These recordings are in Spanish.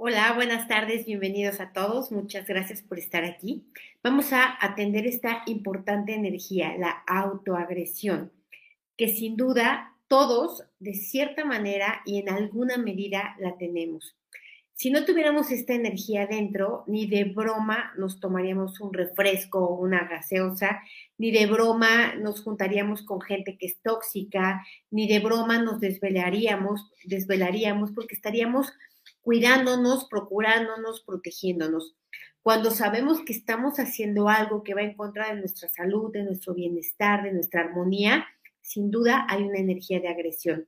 Hola, buenas tardes, bienvenidos a todos. Muchas gracias por estar aquí. Vamos a atender esta importante energía, la autoagresión, que sin duda todos, de cierta manera y en alguna medida, la tenemos. Si no tuviéramos esta energía dentro, ni de broma nos tomaríamos un refresco o una gaseosa, ni de broma nos juntaríamos con gente que es tóxica, ni de broma nos desvelaríamos, desvelaríamos porque estaríamos cuidándonos, procurándonos, protegiéndonos. Cuando sabemos que estamos haciendo algo que va en contra de nuestra salud, de nuestro bienestar, de nuestra armonía, sin duda hay una energía de agresión,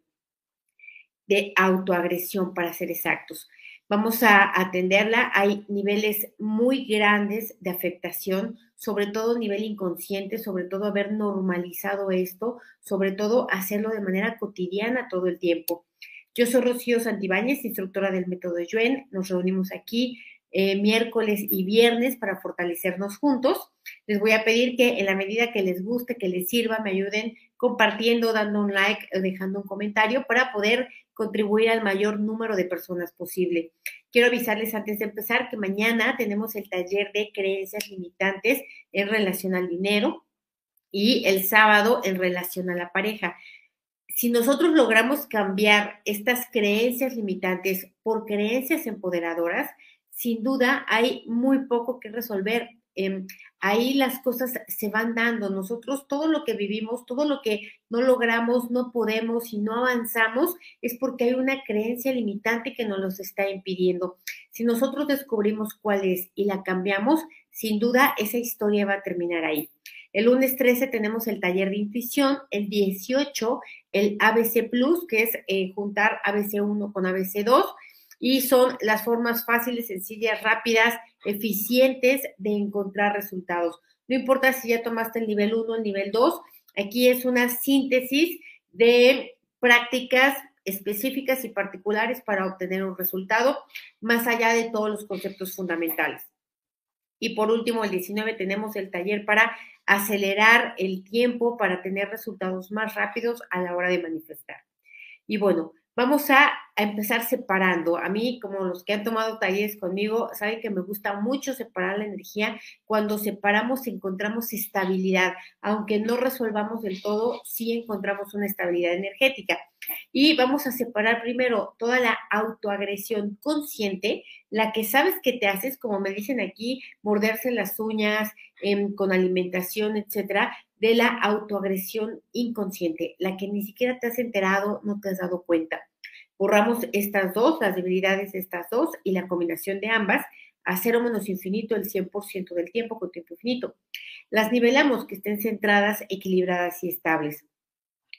de autoagresión para ser exactos. Vamos a atenderla. Hay niveles muy grandes de afectación, sobre todo nivel inconsciente, sobre todo haber normalizado esto, sobre todo hacerlo de manera cotidiana todo el tiempo. Yo soy Rocío Santibáñez, instructora del método Yuen. Nos reunimos aquí eh, miércoles y viernes para fortalecernos juntos. Les voy a pedir que en la medida que les guste, que les sirva, me ayuden compartiendo, dando un like, dejando un comentario para poder contribuir al mayor número de personas posible. Quiero avisarles antes de empezar que mañana tenemos el taller de creencias limitantes en relación al dinero y el sábado en relación a la pareja. Si nosotros logramos cambiar estas creencias limitantes por creencias empoderadoras, sin duda hay muy poco que resolver Em, ahí las cosas se van dando. Nosotros todo lo que vivimos, todo lo que no logramos, no podemos y no avanzamos, es porque hay una creencia limitante que nos los está impidiendo. Si nosotros descubrimos cuál es y la cambiamos, sin duda esa historia va a terminar ahí. El lunes 13 tenemos el taller de intuición, el 18 el ABC Plus, que es eh, juntar ABC 1 con ABC 2 y son las formas fáciles, sencillas, rápidas, eficientes de encontrar resultados. No importa si ya tomaste el nivel 1 o el nivel 2, aquí es una síntesis de prácticas específicas y particulares para obtener un resultado, más allá de todos los conceptos fundamentales. Y por último, el 19 tenemos el taller para acelerar el tiempo para tener resultados más rápidos a la hora de manifestar. Y bueno, Vamos a, empezar separando. A mí, como los que han tomado talleres conmigo, saben que me gusta mucho separar la energía. Cuando separamos encontramos estabilidad. Aunque no resolvamos del todo, sí encontramos una estabilidad energética. Y vamos a separar primero toda la autoagresión consciente, la que sabes que te haces, como me dicen aquí, morderse las uñas em, con alimentación, etcétera, de la autoagresión inconsciente, la que ni siquiera te has enterado, no te has dado cuenta. Borramos estas dos, las debilidades de estas dos y la combinación de ambas a cero menos infinito el 100% del tiempo con tiempo infinito. Las nivelamos que estén centradas, equilibradas y estables.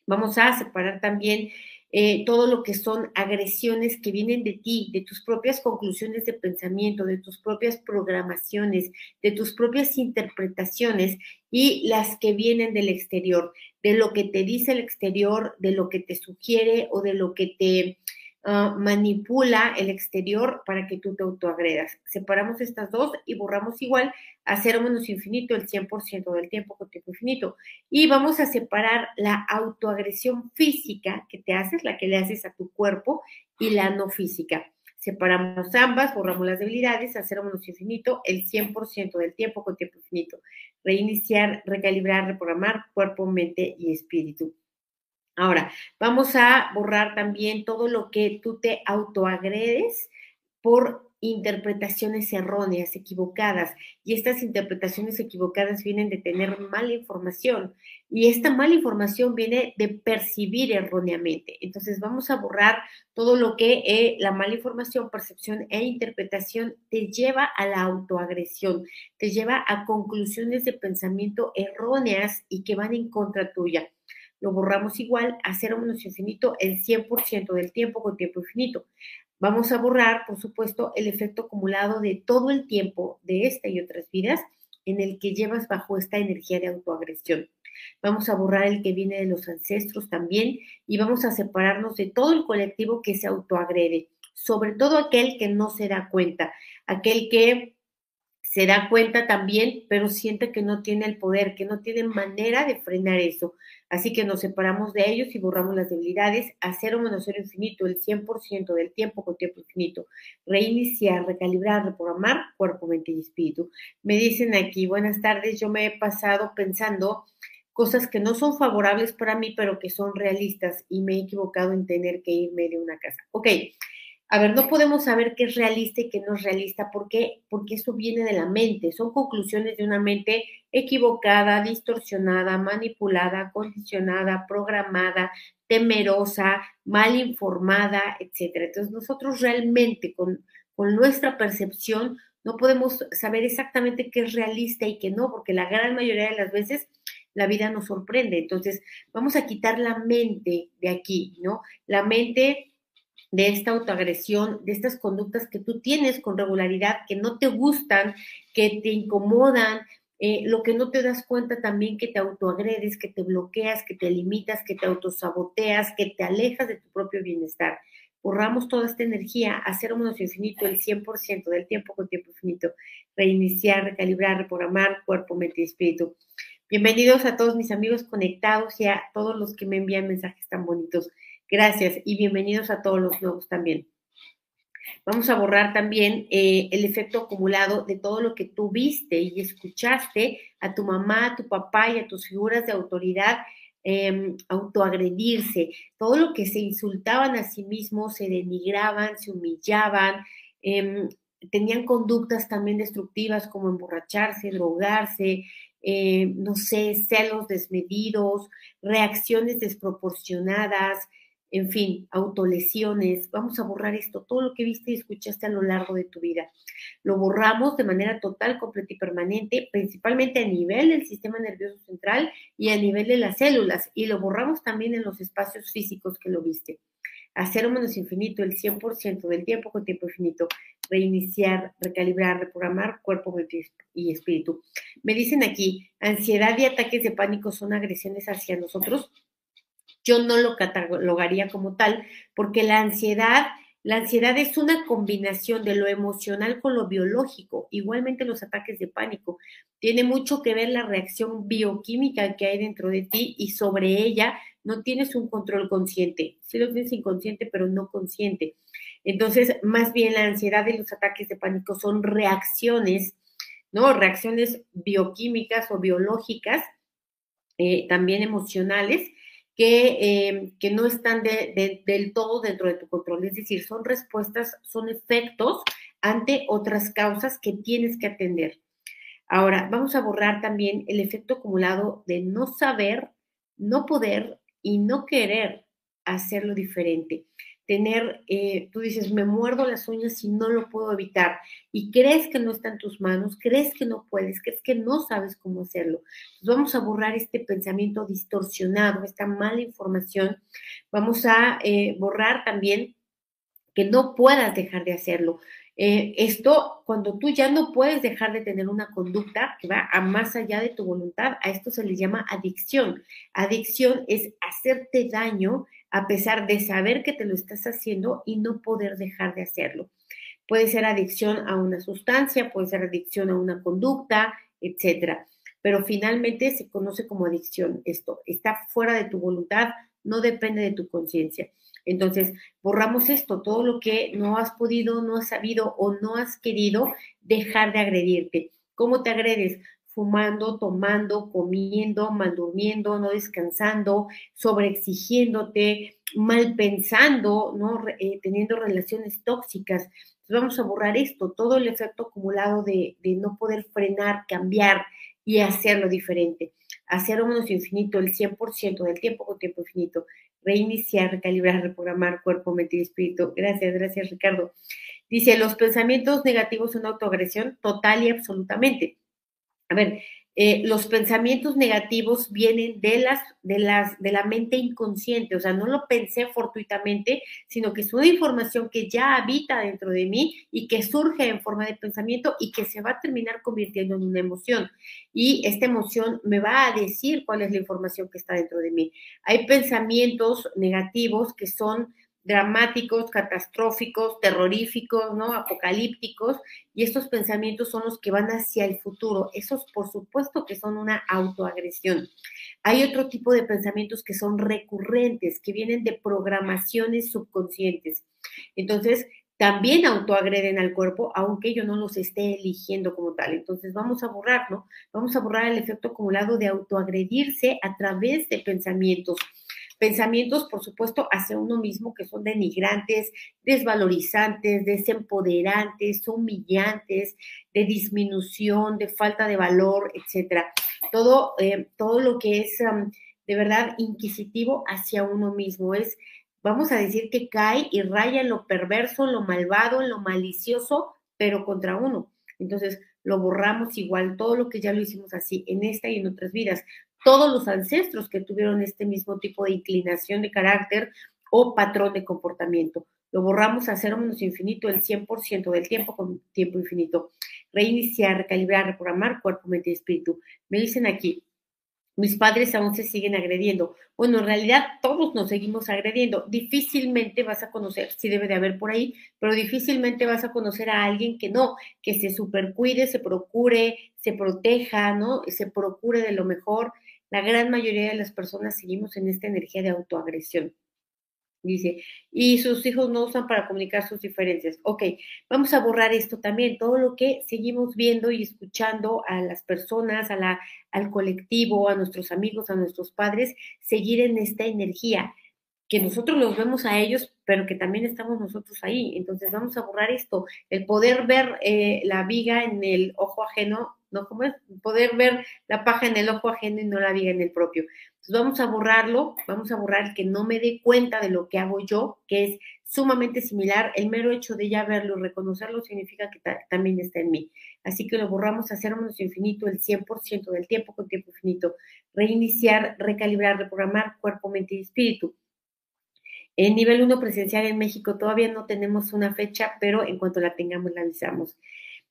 Vamos a separar también eh, todo lo que son agresiones que vienen de ti, de tus propias conclusiones de pensamiento, de tus propias programaciones, de tus propias interpretaciones y las que vienen del exterior, de lo que te dice el exterior, de lo que te sugiere o de lo que te Ah, manipula el exterior para que tú te autoagredas. Separamos estas dos y borramos igual a cero menos infinito el 100% del tiempo con tiempo infinito. Y vamos a separar la autoagresión física que te haces, la que le haces a tu cuerpo, y la no física. Separamos ambas, borramos las debilidades a cero menos infinito el 100% del tiempo con tiempo infinito. Reiniciar, recalibrar, reprogramar cuerpo, mente y espíritu. Ahora, vamos a borrar también todo lo que tú te autoagredes por interpretaciones erróneas, equivocadas. Y estas interpretaciones equivocadas vienen de tener mala información. Y esta mala información viene de percibir erróneamente. Entonces vamos a borrar todo lo que eh, la mala información, percepción e interpretación te lleva a la autoagresión, te lleva a conclusiones de pensamiento erróneas y que van en contra tuya. Lo borramos igual a cero menos infinito el 100% del tiempo con tiempo infinito. Vamos a borrar, por supuesto, el efecto acumulado de todo el tiempo de esta y otras vidas en el que llevas bajo esta energía de autoagresión. Vamos a borrar el que viene de los ancestros también y vamos a separarnos de todo el colectivo que se autoagrede, sobre todo aquel que no se da cuenta, aquel que se da cuenta también, pero siente que no tiene el poder, que no tiene manera de frenar eso. Así que nos separamos de ellos y borramos las debilidades a cero menos cero infinito, el 100% del tiempo con tiempo infinito. Reiniciar, recalibrar, reprogramar cuerpo, mente y espíritu. Me dicen aquí, buenas tardes, yo me he pasado pensando cosas que no son favorables para mí, pero que son realistas y me he equivocado en tener que irme de una casa. Ok, a ver, no podemos saber qué es realista y qué no es realista. ¿Por qué? Porque eso viene de la mente. Son conclusiones de una mente equivocada, distorsionada, manipulada, condicionada, programada, temerosa, mal informada, etc. Entonces, nosotros realmente con, con nuestra percepción no podemos saber exactamente qué es realista y qué no, porque la gran mayoría de las veces la vida nos sorprende. Entonces, vamos a quitar la mente de aquí, ¿no? La mente de esta autoagresión, de estas conductas que tú tienes con regularidad, que no te gustan, que te incomodan, eh, lo que no te das cuenta también que te autoagredes, que te bloqueas, que te limitas, que te autosaboteas, que te alejas de tu propio bienestar. Borramos toda esta energía a cero menos infinito, el 100% del tiempo con tiempo infinito. Reiniciar, recalibrar, reprogramar cuerpo, mente y espíritu. Bienvenidos a todos mis amigos conectados y a todos los que me envían mensajes tan bonitos. Gracias y bienvenidos a todos los nuevos también. Vamos a borrar también eh, el efecto acumulado de todo lo que tú viste y escuchaste a tu mamá, a tu papá y a tus figuras de autoridad em, autoagredirse, todo lo que se insultaban a sí mismos, se denigraban, se humillaban, em, tenían conductas también destructivas como emborracharse, drogarse, eh, no sé, celos desmedidos, reacciones desproporcionadas, en fin, autolesiones, vamos a borrar esto, todo lo que viste y escuchaste a lo largo de tu vida. Lo borramos de manera total, completa y permanente, principalmente a nivel del sistema nervioso central y a nivel de las células, y lo borramos también en los espacios físicos que lo viste. Hacer un menos infinito el 100% del tiempo con tiempo infinito, reiniciar, recalibrar, reprogramar cuerpo, y espíritu. Me dicen aquí, ansiedad y ataques de pánico son agresiones hacia nosotros yo no lo catalogaría como tal, porque la ansiedad, la ansiedad es una combinación de lo emocional con lo biológico, igualmente los ataques de pánico. Tiene mucho que ver la reacción bioquímica que hay dentro de ti y sobre ella no tienes un control consciente. Sí lo tienes inconsciente, pero no consciente. Entonces, más bien la ansiedad y los ataques de pánico son reacciones, ¿no? Reacciones bioquímicas o biológicas, eh, también emocionales, Em, que, no están del todo dentro de tu control. Es decir, son respuestas, son efectos ante otras causas que tienes que atender. Ahora, vamos a borrar también el efecto acumulado de no saber, no poder y no querer hacerlo diferente tener, eh, tú dices, me muerdo las uñas y no lo puedo evitar, y crees que no está en tus manos, crees que no puedes, crees que no sabes cómo hacerlo. vamos a borrar este pensamiento distorsionado, esta mala información. Vamos a eh, borrar también que no puedas dejar de hacerlo. Eh, esto, cuando tú ya no puedes dejar de tener una conducta que va a más allá de tu voluntad, a esto se le llama adicción. Adicción es hacerte daño a pesar de saber que te lo estás haciendo y no poder dejar de hacerlo. Puede ser adicción a una sustancia, puede ser adicción a una conducta, etcétera. Pero finalmente se conoce como adicción esto. Está fuera de tu voluntad, no depende de tu conciencia. Entonces, borramos esto, todo lo que no has podido, no has sabido o no has querido dejar de agredirte. ¿Cómo te agredes? Fumando, tomando, comiendo, mal durmiendo, no descansando, sobreexigiéndote, mal pensando, ¿no? Eh, teniendo relaciones tóxicas. vamos a borrar esto, todo el efecto acumulado de, no poder frenar, cambiar y hacerlo diferente. Hacer menos infinito el 100% del tiempo con tiempo infinito. Reiniciar, recalibrar, reprogramar cuerpo, mente y espíritu. Gracias, gracias Ricardo. Dice, los pensamientos negativos son autoagresión total y absolutamente. A ver, eh, los pensamientos negativos vienen de las, de las, de la mente inconsciente, o sea, no lo pensé fortuitamente, sino que es una información que ya habita dentro de mí y que surge en forma de pensamiento y que se va a terminar convirtiendo en una emoción. Y esta emoción me va a decir cuál es la información que está dentro de mí. Hay pensamientos negativos que son dramáticos, catastróficos, terroríficos, ¿no? Apocalípticos, y estos pensamientos son los que van hacia el futuro. Esos, por supuesto, que son una autoagresión. Hay otro tipo de pensamientos que son recurrentes, que vienen de programaciones subconscientes. Entonces, también autoagreden al cuerpo, aunque yo no los esté eligiendo como tal. Entonces, vamos a borrarlo, vamos a borrar el efecto acumulado de autoagredirse a través de pensamientos pensamientos, por supuesto, hacia uno mismo que son denigrantes, desvalorizantes, desempoderantes, humillantes, de disminución, de falta de valor, etcétera. Todo, eh, todo lo que es de verdad inquisitivo hacia uno mismo es, vamos a decir que cae y raya en lo perverso, en lo malvado, en lo malicioso, pero contra uno. Entonces, lo borramos igual, todo lo que ya lo hicimos así en esta y en otras vidas todos los ancestros que tuvieron este mismo tipo de inclinación de carácter o patrón de comportamiento. Lo borramos a cero menos infinito el 100% del tiempo con tiempo infinito. Reiniciar, recalibrar, reprogramar cuerpo, mente y espíritu. Me dicen aquí, mis padres aún se siguen agrediendo. Bueno, en realidad todos nos seguimos agrediendo. Difícilmente vas a conocer, sí debe de haber por ahí, pero difícilmente vas a conocer a alguien que no, que se supercuide, se procure, se proteja, ¿no? Se procure de lo mejor. La gran mayoría de las personas seguimos en esta energía de autoagresión. Dice, y sus hijos no usan para comunicar sus diferencias. Ok, vamos a borrar esto también, todo lo que seguimos viendo y escuchando a las personas, a la, al colectivo, a nuestros amigos, a nuestros padres, seguir en esta energía, que nosotros los vemos a ellos, pero que también estamos nosotros ahí. Entonces vamos a borrar esto, el poder ver eh, la viga en el ojo ajeno ¿no? Como es poder ver la paja en el ojo ajeno y no la viga en el propio. Entonces vamos a borrarlo, vamos a borrar que no me dé cuenta de lo que hago yo, que es sumamente similar. El mero hecho de ya verlo, reconocerlo, significa que también está en mí. Así que lo borramos menos infinito el 100% del tiempo con tiempo infinito. Reiniciar, recalibrar, reprogramar cuerpo, mente y espíritu. En nivel 1 presencial en México todavía no tenemos una fecha, pero en cuanto la tengamos la avisamos.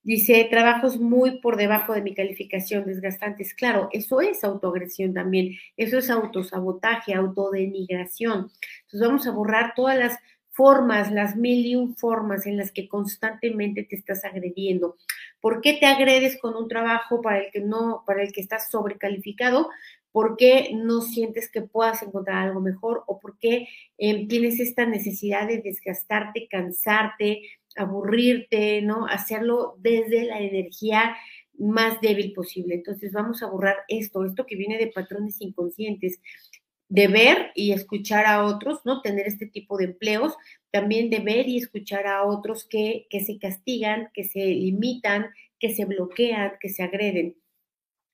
Dice, trabajos muy por debajo de mi calificación, desgastantes. Claro, eso es autoagresión también, eso es autosabotaje, autodenigración. Entonces vamos a borrar todas las formas, las mil y un formas en las que constantemente te estás agrediendo. ¿Por qué te agredes con un trabajo para el que no, para el que estás sobrecalificado? ¿Por qué no sientes que puedas encontrar algo mejor? ¿O por qué em, tienes esta necesidad de desgastarte, cansarte, aburrirte, ¿no? Hacerlo desde la energía más débil posible. Entonces vamos a borrar esto, esto que viene de patrones inconscientes, de ver y escuchar a otros, ¿no? Tener este tipo de empleos, también de ver y escuchar a otros que, que se castigan, que se limitan, que se bloquean, que se agreden.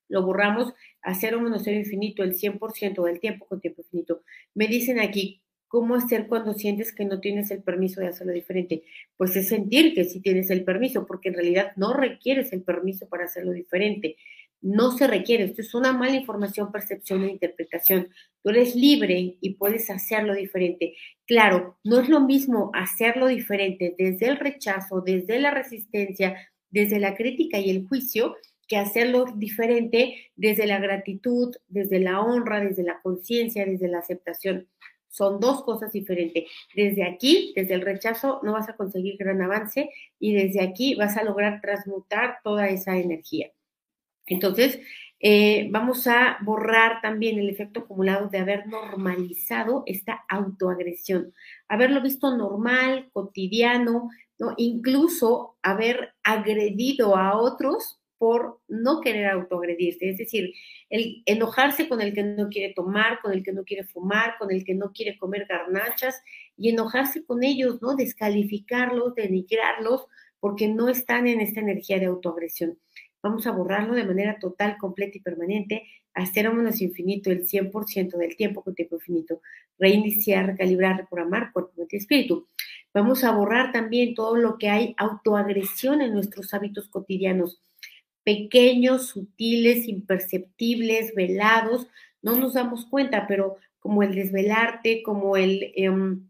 Lo borramos a cero menos cero infinito, el 100% del tiempo con tiempo infinito. Me dicen aquí, ¿Cómo hacer cuando sientes que no tienes el permiso de hacerlo diferente? Pues es sentir que sí tienes el permiso, porque en realidad no requieres el permiso para hacerlo diferente. No se requiere. Esto es una mala información, percepción e interpretación. Tú eres libre y puedes hacerlo diferente. Claro, no es lo mismo hacerlo diferente desde el rechazo, desde la resistencia, desde la crítica y el juicio, que hacerlo diferente desde la gratitud, desde la honra, desde la conciencia, desde la aceptación. Son dos cosas diferentes. Desde aquí, desde el rechazo, no vas a conseguir gran avance y desde aquí vas a lograr transmutar toda esa energía. Entonces, eh, vamos a borrar también el efecto acumulado de haber normalizado esta autoagresión, haberlo visto normal, cotidiano, ¿no? incluso haber agredido a otros por no querer autoagredirse, es decir, el enojarse con el que no quiere tomar, con el que no quiere fumar, con el que no quiere comer garnachas y enojarse con ellos, ¿no? Descalificarlos, denigrarlos, porque no están en esta energía de autoagresión. Vamos a borrarlo de manera total, completa y permanente, a cero menos infinito el 100% del tiempo con tiempo infinito. Reiniciar, recalibrar, reprogramar cuerpo, mente y espíritu. Vamos a borrar también todo lo que hay autoagresión en nuestros hábitos cotidianos pequeños, sutiles, imperceptibles, velados, no nos damos cuenta, pero como el desvelarte, como el em,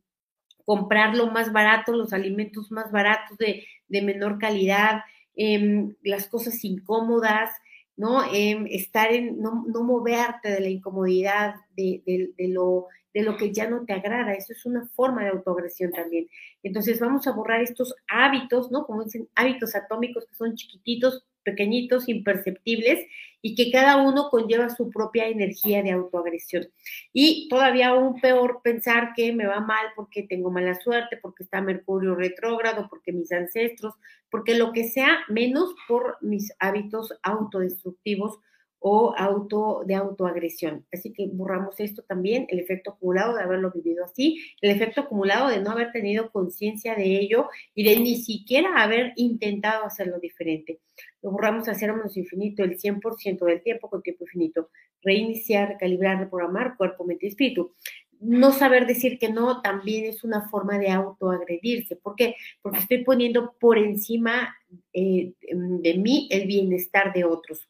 comprar lo más barato, los alimentos más baratos de, menor calidad, em, las cosas incómodas, ¿no? Em, estar no, moverte de la incomodidad, de, de, lo, de lo que ya no te agrada. Eso es una forma de autoagresión también. Entonces vamos a borrar estos hábitos, ¿no? Como dicen, hábitos atómicos que son chiquititos, pequeñitos, imperceptibles y que cada uno conlleva su propia energía de autoagresión. Y todavía aún peor pensar que me va mal porque tengo mala suerte, porque está Mercurio retrógrado, porque mis ancestros, porque lo que sea, menos por mis hábitos autodestructivos o auto de autoagresión. Así que borramos esto también, el efecto acumulado de haberlo vivido así, el efecto acumulado de no haber tenido conciencia de ello y de ni siquiera haber intentado hacerlo diferente. Lo borramos a cero menos infinito el 100% del tiempo con tiempo infinito. Reiniciar, recalibrar, reprogramar cuerpo, mente y espíritu. No saber decir que no también es una forma de autoagredirse. ¿Por qué? Porque estoy poniendo por encima eh, de mí el bienestar de otros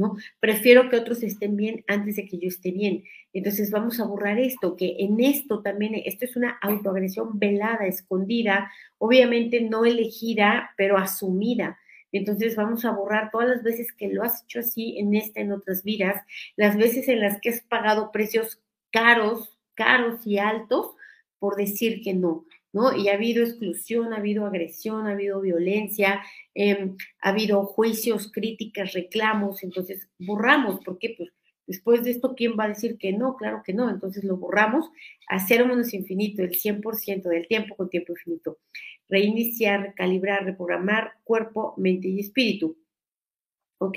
¿no? Prefiero que otros estén bien antes de que yo esté bien. Entonces vamos a borrar esto, que en esto también, esto es una autoagresión velada, escondida, obviamente no elegida, pero asumida. Entonces vamos a borrar todas las veces que lo has hecho así en esta, en otras vidas, las veces en las que has pagado precios caros, caros y altos por decir que no. ¿No? Y ha habido exclusión, ha habido agresión, ha habido violencia, em, ha habido juicios, críticas, reclamos, entonces borramos, porque pues después de esto, ¿quién va a decir que no? Claro que no, entonces lo borramos a cero menos infinito, el 100% del tiempo con tiempo infinito. Reiniciar, recalibrar, reprogramar cuerpo, mente y espíritu. Ok,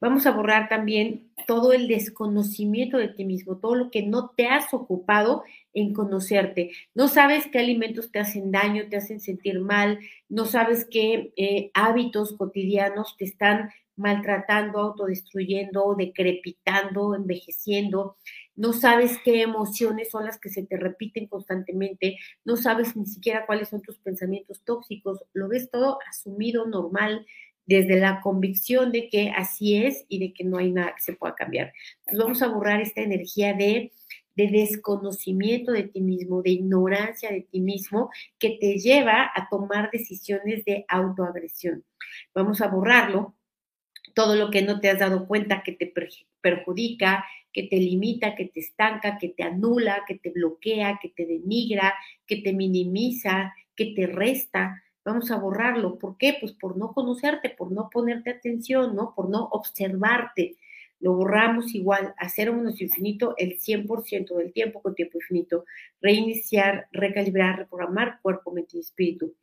vamos a borrar también todo el desconocimiento de ti mismo, todo lo que no te has ocupado en conocerte. No sabes qué alimentos te hacen daño, te hacen sentir mal, no sabes qué eh, hábitos cotidianos te están maltratando, autodestruyendo, decrepitando, envejeciendo. No sabes qué emociones son las que se te repiten constantemente, no sabes ni siquiera cuáles son tus pensamientos tóxicos, lo ves todo asumido, normal, desde la convicción de que así es y de que no hay nada que se pueda cambiar. Entonces vamos a borrar esta energía de, de desconocimiento de ti mismo, de ignorancia de ti mismo, que te lleva a tomar decisiones de autoagresión. Vamos a borrarlo, todo lo que no te has dado cuenta que te perjudica, que te limita, que te estanca, que te anula, que te bloquea, que te denigra, que te minimiza, que te resta vamos a borrarlo. ¿Por qué? Pues por no conocerte, por no ponerte atención, ¿no? Por no observarte. Lo borramos igual a cero menos infinito el 100% del tiempo con tiempo infinito. Reiniciar, recalibrar, reprogramar cuerpo, mente y espíritu.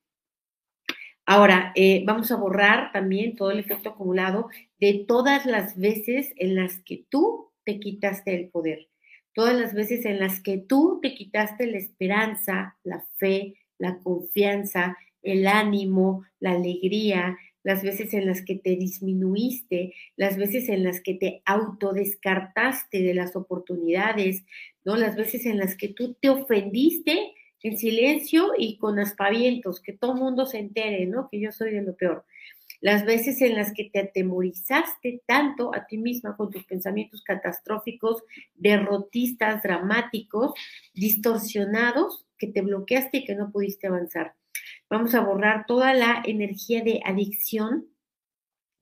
Ahora, eh, vamos a borrar también todo el efecto acumulado de todas las veces en las que tú te quitaste el poder, todas las veces en las que tú te quitaste la esperanza, la fe, la confianza, el ánimo, la alegría, las veces en las que te disminuiste, las veces en las que te autodescartaste de las oportunidades, ¿no? Las veces en las que tú te ofendiste en silencio y con aspavientos, que todo mundo se entere, ¿no? Que yo soy de lo peor. Las veces en las que te atemorizaste tanto a ti misma con tus pensamientos catastróficos, derrotistas, dramáticos, distorsionados, que te bloqueaste y que no pudiste avanzar. Vamos a borrar toda la energía de adicción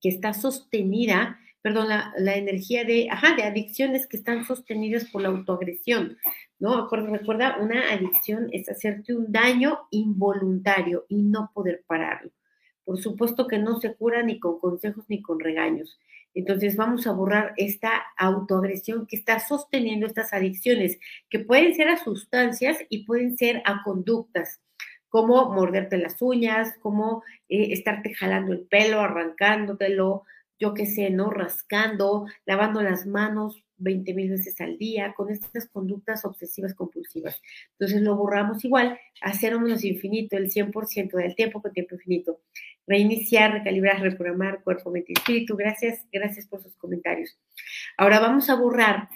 que está sostenida, perdón, la, energía de, ajá, de adicciones que están sostenidas por la autoagresión, ¿no? Recuerda, una adicción es hacerte un daño involuntario y no poder pararlo. Por supuesto que no se cura ni con consejos ni con regaños. Entonces vamos a borrar esta autoagresión que está sosteniendo estas adicciones, que pueden ser a sustancias y pueden ser a conductas como morderte las uñas, como eh, estarte jalando el pelo, arrancándotelo, yo qué sé, ¿no? Rascando, lavando las manos 20 mil veces al día, con estas conductas obsesivas compulsivas. Entonces lo borramos igual, a cero menos infinito, el 100% del tiempo con tiempo infinito. Reiniciar, recalibrar, reprogramar cuerpo, mente y espíritu. Gracias, gracias por sus comentarios. Ahora vamos a borrar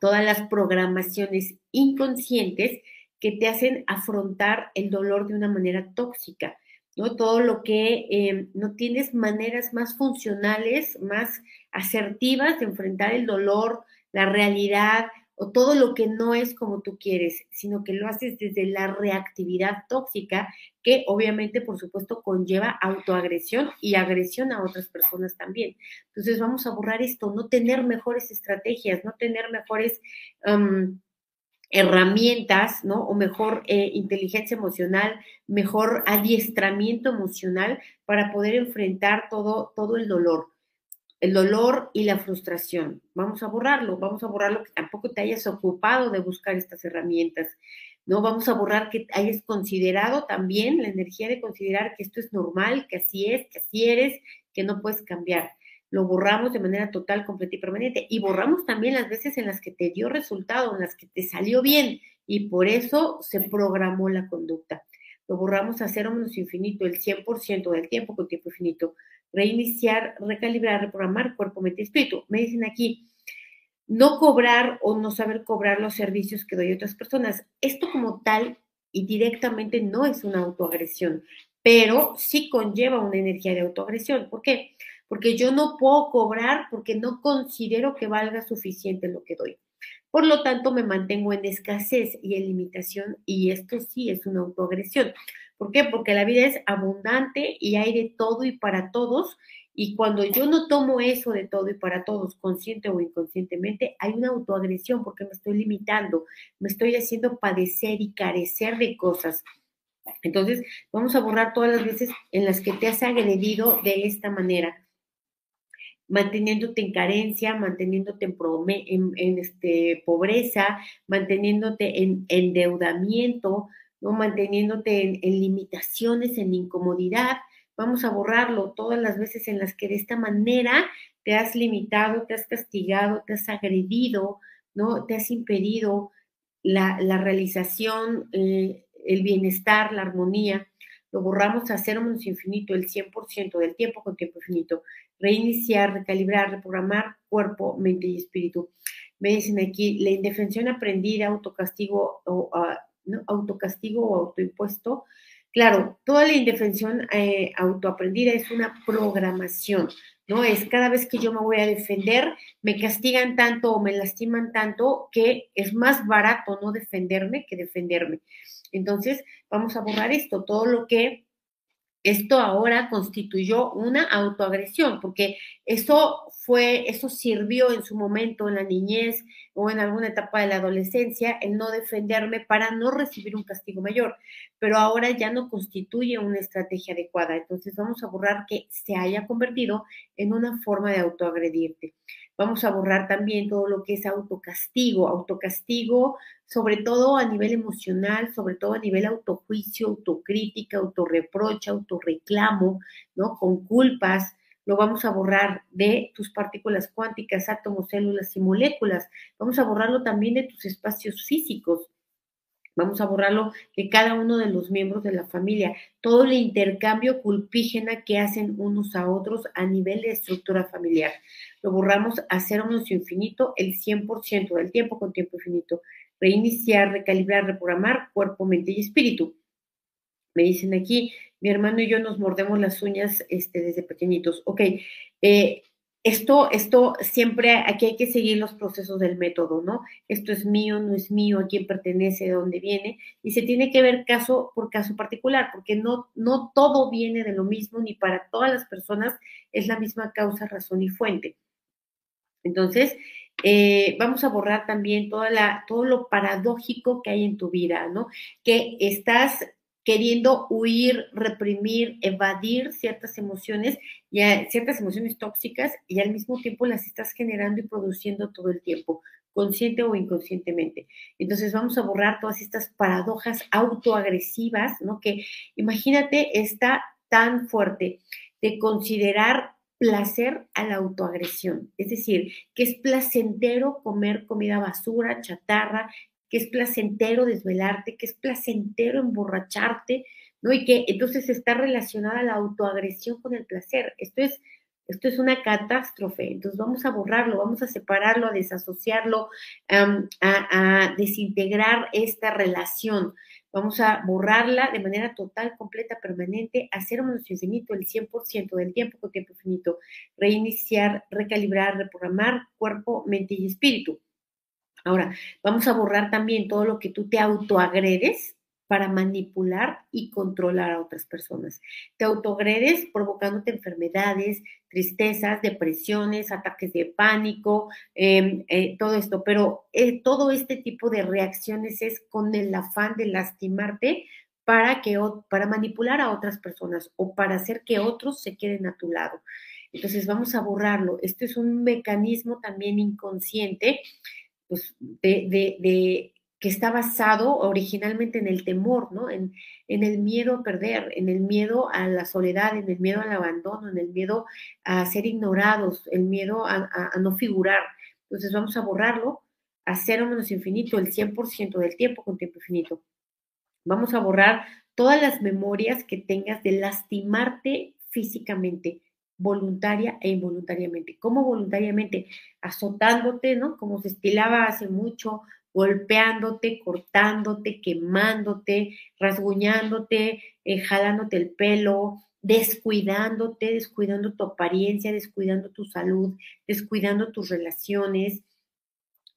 todas las programaciones inconscientes que te hacen afrontar el dolor de una manera tóxica. ¿no? Todo lo que em, no tienes maneras más funcionales, más asertivas de enfrentar el dolor, la realidad o todo lo que no es como tú quieres, sino que lo haces desde la reactividad tóxica que obviamente, por supuesto, conlleva autoagresión y agresión a otras personas también. Entonces vamos a borrar esto, no tener mejores estrategias, no tener mejores... Em, herramientas, ¿no? O mejor eh, inteligencia emocional, mejor adiestramiento emocional para poder enfrentar todo, todo el dolor, el dolor y la frustración. Vamos a borrarlo, vamos a borrarlo que tampoco te hayas ocupado de buscar estas herramientas, ¿no? Vamos a borrar que hayas considerado también la energía de considerar que esto es normal, que así es, que así eres, que no puedes cambiar lo borramos de manera total, completa y permanente. Y borramos también las veces en las que te dio resultado, en las que te salió bien y por eso se programó la conducta. Lo borramos a cero menos infinito, el 100% del tiempo con tiempo infinito. Reiniciar, recalibrar, reprogramar cuerpo, mente y espíritu. Me dicen aquí, no cobrar o no saber cobrar los servicios que doy a otras personas. Esto como tal y directamente no es una autoagresión, pero sí conlleva una energía de autoagresión. ¿Por qué? porque yo no puedo cobrar porque no considero que valga suficiente lo que doy. Por lo tanto, me mantengo en escasez y en limitación y esto sí es una autoagresión. ¿Por qué? Porque la vida es abundante y hay de todo y para todos. Y cuando yo no tomo eso de todo y para todos, consciente o inconscientemente, hay una autoagresión porque me estoy limitando, me estoy haciendo padecer y carecer de cosas. Entonces, vamos a borrar todas las veces en las que te has agredido de esta manera manteniéndote en carencia, manteniéndote en, en, este, pobreza, manteniéndote en endeudamiento, ¿no? manteniéndote en, limitaciones, en incomodidad. Vamos a borrarlo todas las veces en las que de esta manera te has limitado, te has castigado, te has agredido, ¿no? Te has impedido la, la realización, eh, el bienestar, la armonía lo borramos a cero menos infinito el 100% del tiempo con tiempo infinito. Reiniciar, recalibrar, reprogramar cuerpo, mente y espíritu. Me dicen aquí, la indefensión aprendida, autocastigo o, uh, ¿no? autocastigo o autoimpuesto. Claro, toda la indefensión eh, autoaprendida es una programación, ¿no? Es cada vez que yo me voy a defender, me castigan tanto o me lastiman tanto que es más barato no defenderme que defenderme. Entonces, vamos a borrar esto, todo lo que esto ahora constituyó una autoagresión, porque eso fue, eso sirvió en su momento en la niñez o en alguna etapa de la adolescencia, el no defenderme para no recibir un castigo mayor, pero ahora ya no constituye una estrategia adecuada. Entonces vamos a borrar que se haya convertido en una forma de autoagredirte. Vamos a borrar también todo lo que es autocastigo, autocastigo sobre todo a nivel emocional, sobre todo a nivel autojuicio, autocrítica, autorreproche, autorreclamo, ¿no? Con culpas, lo vamos a borrar de tus partículas cuánticas, átomos, células y moléculas. Vamos a borrarlo también de tus espacios físicos. Vamos a borrarlo de cada uno de los miembros de la familia. Todo el intercambio culpígena que hacen unos a otros a nivel de estructura familiar. Lo borramos a cero menos infinito el 100% del tiempo con tiempo infinito reiniciar, recalibrar, reprogramar cuerpo, mente y espíritu. Me dicen aquí, mi hermano y yo nos mordemos las uñas este, desde pequeñitos. Ok, eh, esto, esto siempre, aquí hay que seguir los procesos del método, ¿no? Esto es mío, no es mío, a quién pertenece, de dónde viene, y se tiene que ver caso por caso particular, porque no, no todo viene de lo mismo, ni para todas las personas es la misma causa, razón y fuente. Entonces, eh, vamos a borrar también toda la, todo lo paradójico que hay en tu vida, ¿no? Que estás queriendo huir, reprimir, evadir ciertas emociones, y ciertas emociones tóxicas, y al mismo tiempo las estás generando y produciendo todo el tiempo, consciente o inconscientemente. Entonces vamos a borrar todas estas paradojas autoagresivas, ¿no? Que imagínate, está tan fuerte de considerar placer a la autoagresión, es decir, que es placentero comer comida basura, chatarra, que es placentero desvelarte, que es placentero emborracharte, ¿no? Y que entonces está relacionada la autoagresión con el placer. Esto es, esto es una catástrofe. Entonces vamos a borrarlo, vamos a separarlo, a desasociarlo, a, desintegrar esta relación. Vamos a borrarla de manera total, completa, permanente, hacer un infinito el 100% del tiempo con tiempo infinito, reiniciar, recalibrar, reprogramar cuerpo, mente y espíritu. Ahora, vamos a borrar también todo lo que tú te autoagredes para manipular y controlar a otras personas. Te autoagredes provocándote enfermedades, tristezas, depresiones, ataques de pánico, em, eh, todo esto. Pero eh, todo este tipo de reacciones es con el afán de lastimarte para, que, para manipular a otras personas o para hacer que otros se queden a tu lado. Entonces vamos a borrarlo. Esto es un mecanismo también inconsciente pues, de que está basado originalmente en el temor, ¿no? En, el miedo a perder, en el miedo a la soledad, en el miedo al abandono, en el miedo a ser ignorados, el miedo a, no figurar. Entonces vamos a borrarlo a cero menos infinito, el 100% del tiempo con tiempo infinito. Vamos a borrar todas las memorias que tengas de lastimarte físicamente, voluntaria e involuntariamente. ¿Cómo voluntariamente? Azotándote, ¿no? Como se estilaba hace mucho, golpeándote, cortándote, quemándote, rasguñándote, eh, jalándote el pelo, descuidándote, descuidando tu apariencia, descuidando tu salud, descuidando tus relaciones,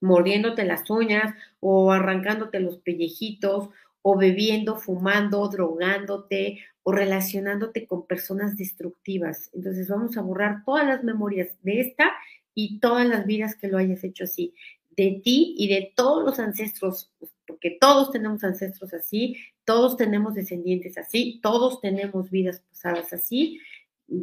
mordiéndote las uñas o arrancándote los pellejitos o bebiendo, fumando, drogándote o relacionándote con personas destructivas. Entonces vamos a borrar todas las memorias de esta y todas las vidas que lo hayas hecho así de ti y de todos los ancestros, porque todos tenemos ancestros así, todos tenemos descendientes así, todos tenemos vidas pasadas así,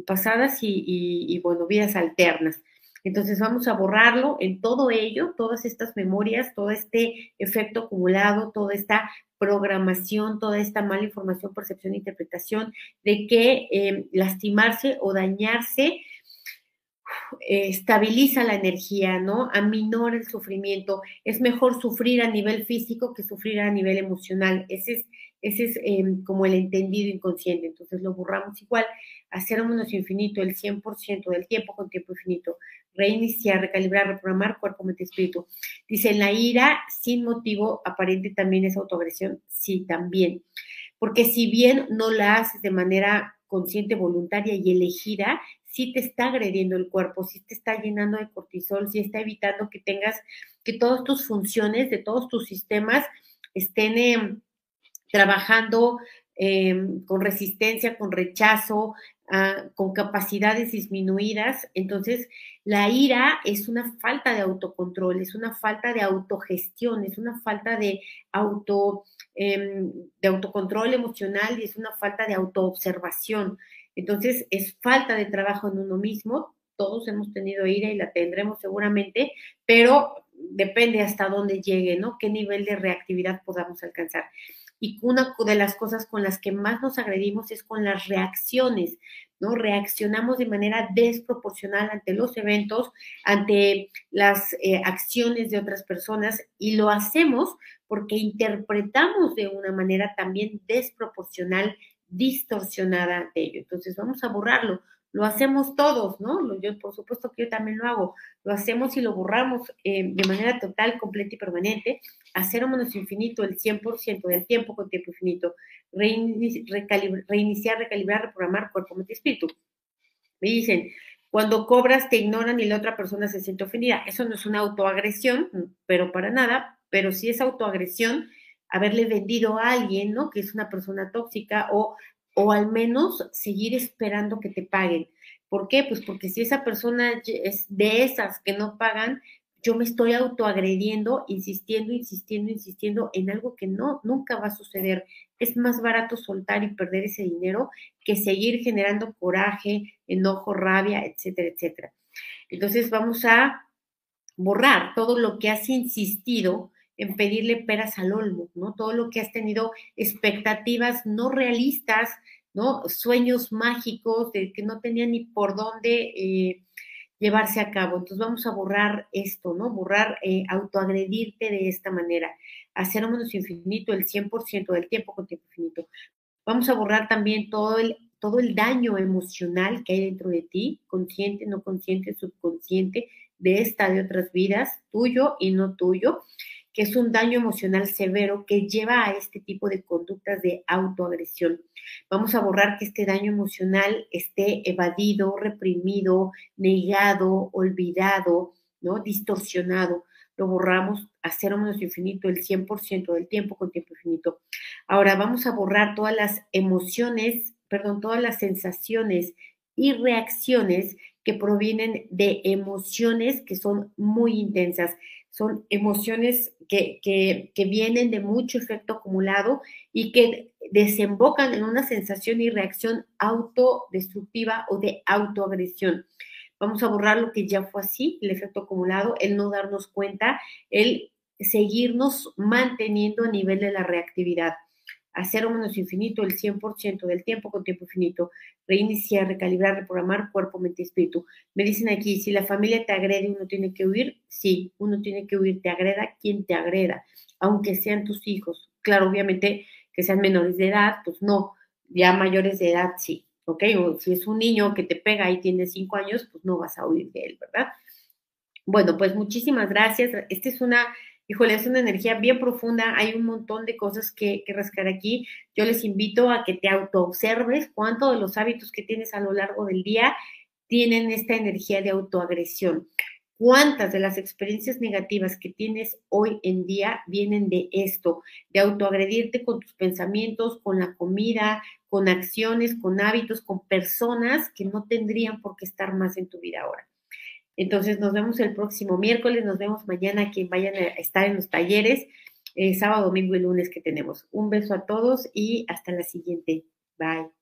pasadas y, bueno, vidas alternas. Entonces vamos a borrarlo en todo ello, todas estas memorias, todo este efecto acumulado, toda esta programación, toda esta mala información, percepción e interpretación de que eh, lastimarse o dañarse eh, estabiliza la energía, ¿no? Aminora el sufrimiento. Es mejor sufrir a nivel físico que sufrir a nivel emocional. Ese es, ese es em, como el entendido inconsciente. Entonces lo borramos igual. Hacer un menos infinito el 100% del tiempo con tiempo infinito. Reiniciar, recalibrar, reprogramar cuerpo, mente, espíritu. Dice, la ira sin motivo aparente también es autoagresión. Sí, también. Porque si bien no la haces de manera consciente, voluntaria y elegida, si te está agrediendo el cuerpo, si te está llenando de cortisol, si está evitando que tengas, que todas tus funciones de todos tus sistemas estén em, trabajando em, con resistencia, con rechazo, ah, con capacidades disminuidas. Entonces, la ira es una falta de autocontrol, es una falta de autogestión, es una falta de auto, em, de autocontrol emocional y es una falta de autoobservación. Entonces, es falta de trabajo en uno mismo. Todos hemos tenido ira y la tendremos seguramente, pero depende hasta dónde llegue, ¿no? Qué nivel de reactividad podamos alcanzar. Y una de las cosas con las que más nos agredimos es con las reacciones, ¿no? Reaccionamos de manera desproporcional ante los eventos, ante las eh, acciones de otras personas y lo hacemos porque interpretamos de una manera también desproporcional distorsionada de ello. Entonces vamos a borrarlo. Lo hacemos todos, ¿no? Yo, por supuesto que yo también lo hago. Lo hacemos y lo borramos eh, de manera total, completa y permanente. Hacer un menos infinito el 100% del tiempo con tiempo infinito. reiniciar, recalibrar, reprogramar cuerpo, mente y espíritu. Me dicen, cuando cobras te ignoran y la otra persona se siente ofendida. Eso no es una autoagresión, pero para nada, pero sí es autoagresión haberle vendido a alguien, ¿no? Que es una persona tóxica o, o al menos seguir esperando que te paguen. ¿Por qué? Pues porque si esa persona es de esas que no pagan, yo me estoy autoagrediendo, insistiendo, insistiendo, insistiendo en algo que no, nunca va a suceder. Es más barato soltar y perder ese dinero que seguir generando coraje, enojo, rabia, etcétera, etcétera. Entonces vamos a borrar todo lo que has insistido en pedirle peras al olmo, ¿no? Todo lo que has tenido expectativas no realistas, ¿no? Sueños mágicos de que no tenían ni por dónde eh, llevarse a cabo. Entonces vamos a borrar esto, ¿no? Borrar, eh, autoagredirte de esta manera. Hacer menos infinito el 100% del tiempo con tiempo infinito. Vamos a borrar también todo el, todo el daño emocional que hay dentro de ti, consciente, no consciente, subconsciente, de esta, de otras vidas, tuyo y no tuyo que es un daño emocional severo que lleva a este tipo de conductas de autoagresión. Vamos a borrar que este daño emocional esté evadido, reprimido, negado, olvidado, ¿no? Distorsionado. Lo borramos a cero menos infinito el 100% del tiempo con tiempo infinito. Ahora vamos a borrar todas las emociones, perdón, todas las sensaciones y reacciones que provienen de emociones que son muy intensas. Son emociones que, que, vienen de mucho efecto acumulado y que desembocan en una sensación y reacción autodestructiva o de autoagresión. Vamos a borrar lo que ya fue así, el efecto acumulado, el no darnos cuenta, el seguirnos manteniendo a nivel de la reactividad a cero menos infinito el 100% del tiempo con tiempo infinito, reiniciar, recalibrar, reprogramar cuerpo, mente espíritu. Me dicen aquí, si la familia te agrede, uno tiene que huir, sí, uno tiene que huir, te agreda quien te agreda, aunque sean tus hijos. Claro, obviamente que sean menores de edad, pues no, ya mayores de edad sí, ¿ok? O si es un niño que te pega y tiene cinco años, pues no vas a huir de él, ¿verdad? Bueno, pues muchísimas gracias. Esta es una híjole, es una energía bien profunda, hay un montón de cosas que, que rascar aquí. Yo les invito a que te autoobserves cuánto de los hábitos que tienes a lo largo del día tienen esta energía de autoagresión. ¿Cuántas de las experiencias negativas que tienes hoy en día vienen de esto, de autoagredirte con tus pensamientos, con la comida, con acciones, con hábitos, con personas que no tendrían por qué estar más en tu vida ahora? Entonces nos vemos el próximo miércoles, nos vemos mañana quien vayan a estar en los talleres, eh, sábado, domingo y lunes que tenemos. Un beso a todos y hasta la siguiente. Bye.